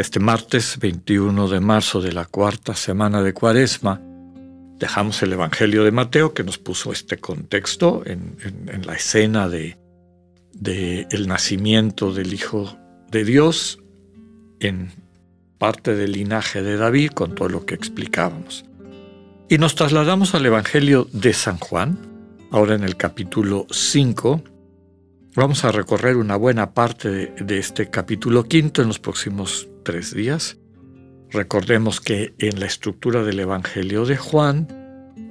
Este martes 21 de marzo de la cuarta semana de Cuaresma, dejamos el Evangelio de Mateo que nos puso este contexto en, la escena de, nacimiento del Hijo de Dios en parte del linaje de David con todo lo que explicábamos. Y nos trasladamos al Evangelio de San Juan, Ahora en el capítulo 5 vamos a recorrer una buena parte de, este capítulo quinto en los próximos tres días. Recordemos que en la estructura del Evangelio de Juan,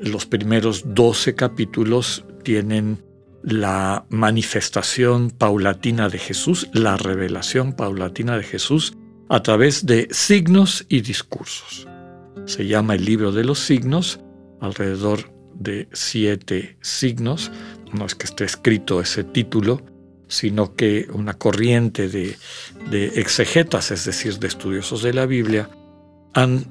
los primeros 12 capítulos tienen la manifestación paulatina de Jesús, la revelación paulatina de Jesús a través de signos y discursos. Se llama el libro de los signos, alrededor de siete signos. No es que esté escrito ese título, sino que una corriente de, exegetas, es decir, de estudiosos de la Biblia, han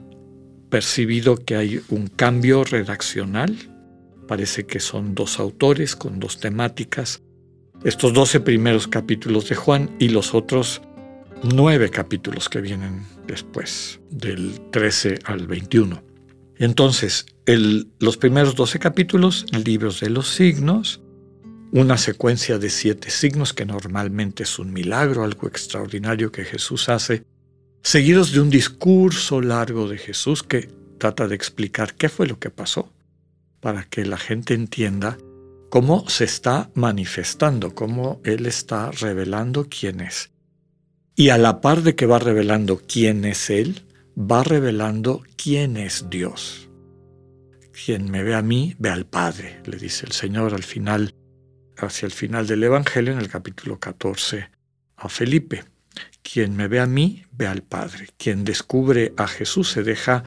percibido que hay un cambio redaccional. Parece que son dos autores con dos temáticas. Estos doce primeros capítulos de Juan y los otros nueve capítulos que vienen después, del 13 al 21. Entonces, los primeros 12 capítulos, libros de los signos, una secuencia de siete signos que normalmente es un milagro, algo extraordinario que Jesús hace, seguidos de un discurso largo de Jesús que trata de explicar qué fue lo que pasó, para que la gente entienda cómo se está manifestando, cómo Él está revelando quién es. Y a la par de que va revelando quién es Él, va revelando quién es Dios. Quien me ve a mí, ve al Padre, le dice el Señor al final, hacia el final del Evangelio, en el capítulo 14, a Felipe. Quien me ve a mí, ve al Padre. Quien descubre a Jesús se deja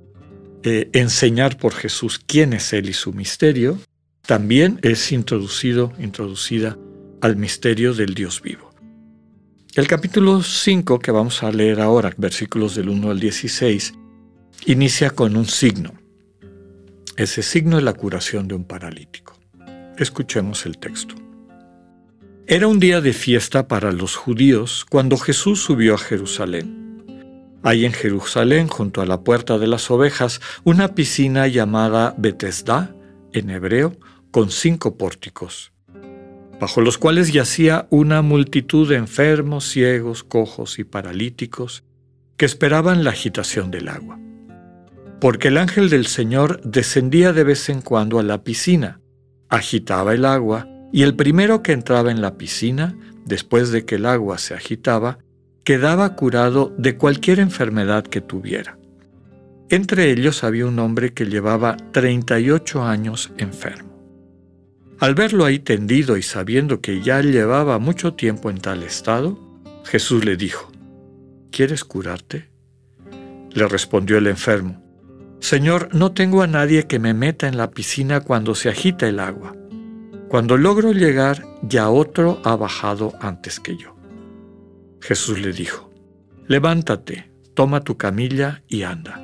eh, enseñar por Jesús quién es Él y su misterio, también es introducido, introducida al misterio del Dios vivo. El capítulo 5 que vamos a leer ahora, versículos del 1 al 16, inicia con un signo. Ese signo es la curación de un paralítico. Escuchemos el texto. Era un día de fiesta para los judíos cuando Jesús subió a Jerusalén. Hay en Jerusalén, junto a la puerta de las ovejas, una piscina llamada Betesda, en hebreo, con cinco pórticos bajo los cuales yacía una multitud de enfermos, ciegos, cojos y paralíticos que esperaban la agitación del agua. Porque el ángel del Señor descendía de vez en cuando a la piscina, agitaba el agua, y el primero que entraba en la piscina, después de que el agua se agitaba, quedaba curado de cualquier enfermedad que tuviera. Entre ellos había un hombre que llevaba 38 años enfermo. Al verlo ahí tendido y sabiendo que ya llevaba mucho tiempo en tal estado, Jesús le dijo, ¿Quieres curarte? Le respondió el enfermo, Señor, no tengo a nadie que me meta en la piscina cuando se agita el agua. Cuando logro llegar, ya otro ha bajado antes que yo. Jesús le dijo, Levántate, toma tu camilla y anda.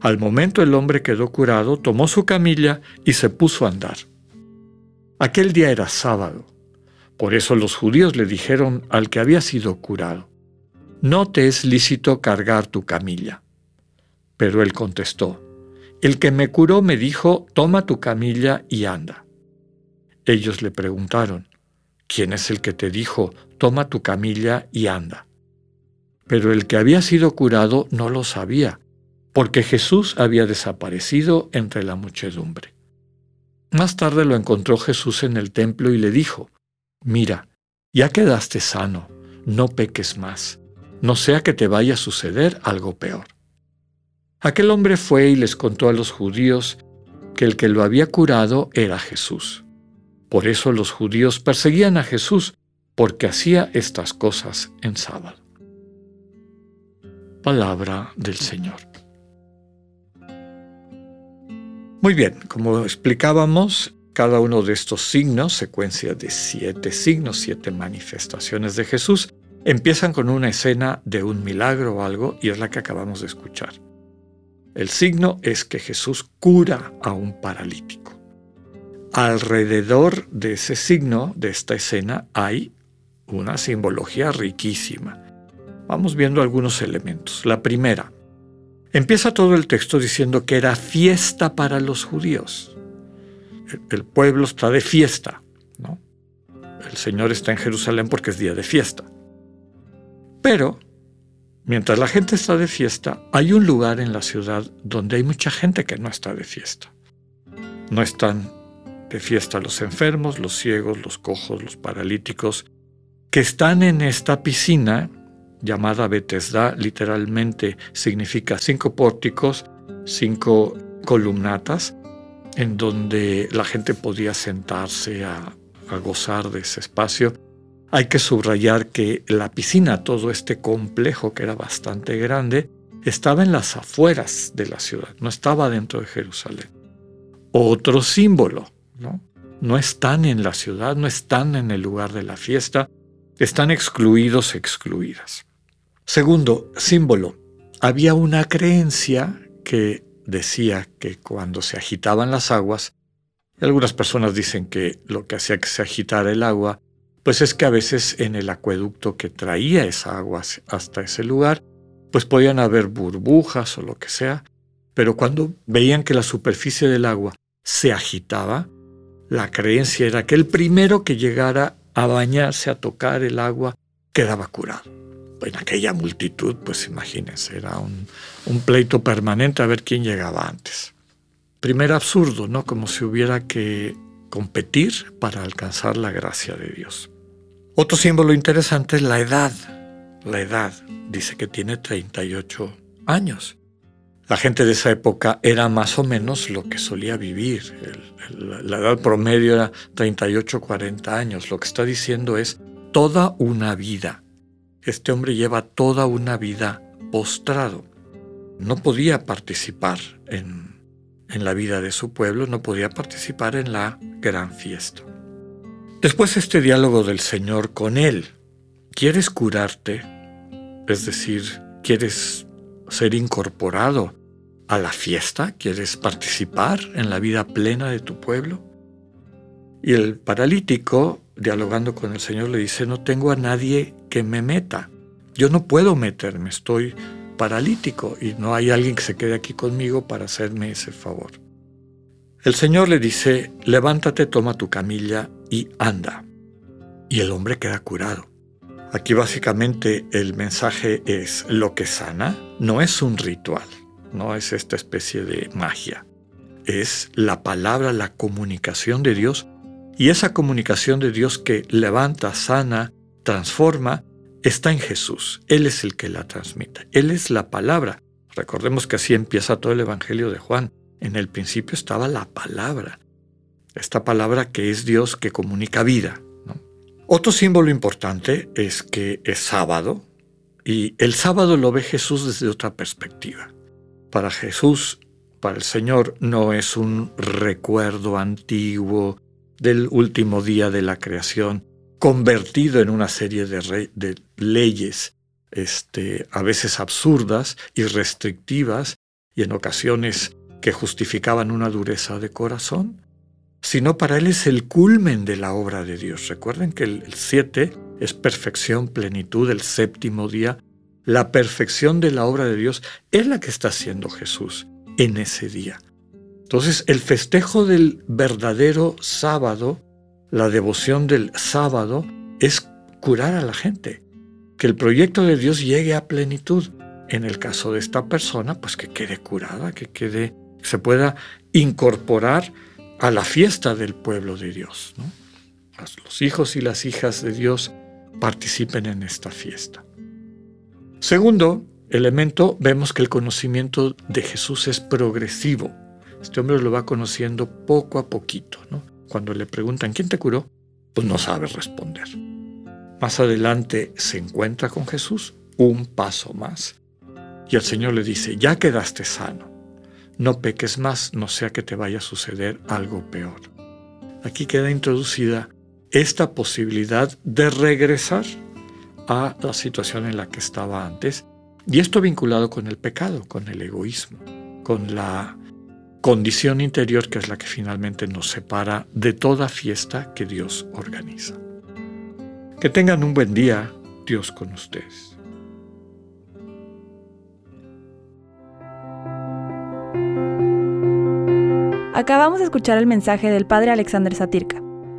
Al momento el hombre quedó curado, tomó su camilla y se puso a andar. Aquel día era sábado. Por eso los judíos le dijeron al que había sido curado, no te es lícito cargar tu camilla. Pero él contestó, el que me curó me dijo, toma tu camilla y anda. Ellos le preguntaron, ¿quién es el que te dijo, toma tu camilla y anda? Pero el que había sido curado no lo sabía, porque Jesús había desaparecido entre la muchedumbre. Más tarde lo encontró Jesús en el templo y le dijo, Mira, ya quedaste sano, no peques más, no sea que te vaya a suceder algo peor. Aquel hombre fue y les contó a los judíos que el que lo había curado era Jesús. Por eso los judíos perseguían a Jesús, porque hacía estas cosas en sábado. Palabra del Señor. Muy bien, como explicábamos, cada uno de estos signos, secuencia de siete signos, siete manifestaciones de Jesús, empiezan con una escena de un milagro o algo y es la que acabamos de escuchar. El signo es que Jesús cura a un paralítico. Alrededor de ese signo, de esta escena, hay una simbología riquísima. Vamos viendo algunos elementos. La primera, empieza todo el texto diciendo que era fiesta para los judíos. El, pueblo está de fiesta, ¿no? El Señor está en Jerusalén porque es día de fiesta. Pero, mientras la gente está de fiesta, hay un lugar en la ciudad donde hay mucha gente que no está de fiesta. No están de fiesta los enfermos, los ciegos, los cojos, los paralíticos, que están en esta piscina llamada Betesda, literalmente significa cinco pórticos, cinco columnatas, en donde la gente podía sentarse a gozar de ese espacio. Hay que subrayar que la piscina, todo este complejo que era bastante grande, estaba en las afueras de la ciudad, no estaba dentro de Jerusalén. Otro símbolo, ¿no? No están en la ciudad, no están en el lugar de la fiesta, están excluidos, excluidas. Segundo, símbolo. Había una creencia que decía que cuando se agitaban las aguas, algunas personas dicen que lo que hacía que se agitara el agua, pues es que a veces en el acueducto que traía esa agua hasta ese lugar, pues podían haber burbujas o lo que sea, pero cuando veían que la superficie del agua se agitaba, la creencia era que el primero que llegara a bañarse, a tocar el agua, quedaba curado. En aquella multitud, pues imagínense, era un, un pleito permanente a ver quién llegaba antes. Primer absurdo, ¿no? Como si hubiera que competir para alcanzar la gracia de Dios. Otro símbolo interesante es la edad. La edad dice que tiene 38 años. La gente de esa época era más o menos lo que solía vivir. la edad promedio era 38, 40 años. Lo que está diciendo es toda una vida. Este hombre lleva toda una vida postrado. No podía participar en, en la vida de su pueblo, no podía participar en la gran fiesta. Después este diálogo del Señor con él. ¿Quieres curarte? Es decir, ¿quieres ser incorporado a la fiesta? ¿Quieres participar en la vida plena de tu pueblo? Y el paralítico, dialogando con el Señor, le dice, no tengo a nadie que me meta. Yo no puedo meterme, estoy paralítico y no hay alguien que se quede aquí conmigo para hacerme ese favor. El Señor le dice, levántate, toma tu camilla y anda. Y el hombre queda curado. Aquí básicamente el mensaje es lo que sana no es un ritual, no es esta especie de magia. Es la palabra, la comunicación de Dios y esa comunicación de Dios que levanta, sana, transforma, está en Jesús. Él es el que la transmite. Él es la palabra. Recordemos que así empieza todo el Evangelio de Juan. En el principio estaba la palabra. Esta palabra que es Dios que comunica vida. Otro símbolo importante es que es sábado y el sábado lo ve Jesús desde otra perspectiva. Para Jesús, para el Señor, no es un recuerdo antiguo del último día de la creación, convertido en una serie de, leyes, este, a veces absurdas y restrictivas, y en ocasiones que justificaban una dureza de corazón, sino para él es el culmen de la obra de Dios. Recuerden que el siete es perfección, plenitud, el séptimo día la perfección de la obra de Dios es la que está haciendo Jesús en ese día. Entonces, el festejo del verdadero sábado, la devoción del sábado, es curar a la gente, que el proyecto de Dios llegue a plenitud. En el caso de esta persona, pues que quede curada, que quede, se pueda incorporar a la fiesta del pueblo de Dios. Los hijos y las hijas de Dios participen en esta fiesta. Segundo elemento, vemos que el conocimiento de Jesús es progresivo. Este hombre lo va conociendo poco a poquito. ¿no? Cuando le preguntan, ¿quién te curó? Pues no sabe responder. Más adelante se encuentra con Jesús, un paso más. Y el Señor le dice, ya quedaste sano, no peques más, no sea que te vaya a suceder algo peor. Aquí queda introducida esta posibilidad de regresar a la situación en la que estaba antes, y esto vinculado con el pecado, con el egoísmo, con la condición interior que es la que finalmente nos separa de toda fiesta que Dios organiza. Que tengan un buen día, Dios con ustedes. Acabamos de escuchar el mensaje del Padre Alexander Satirka.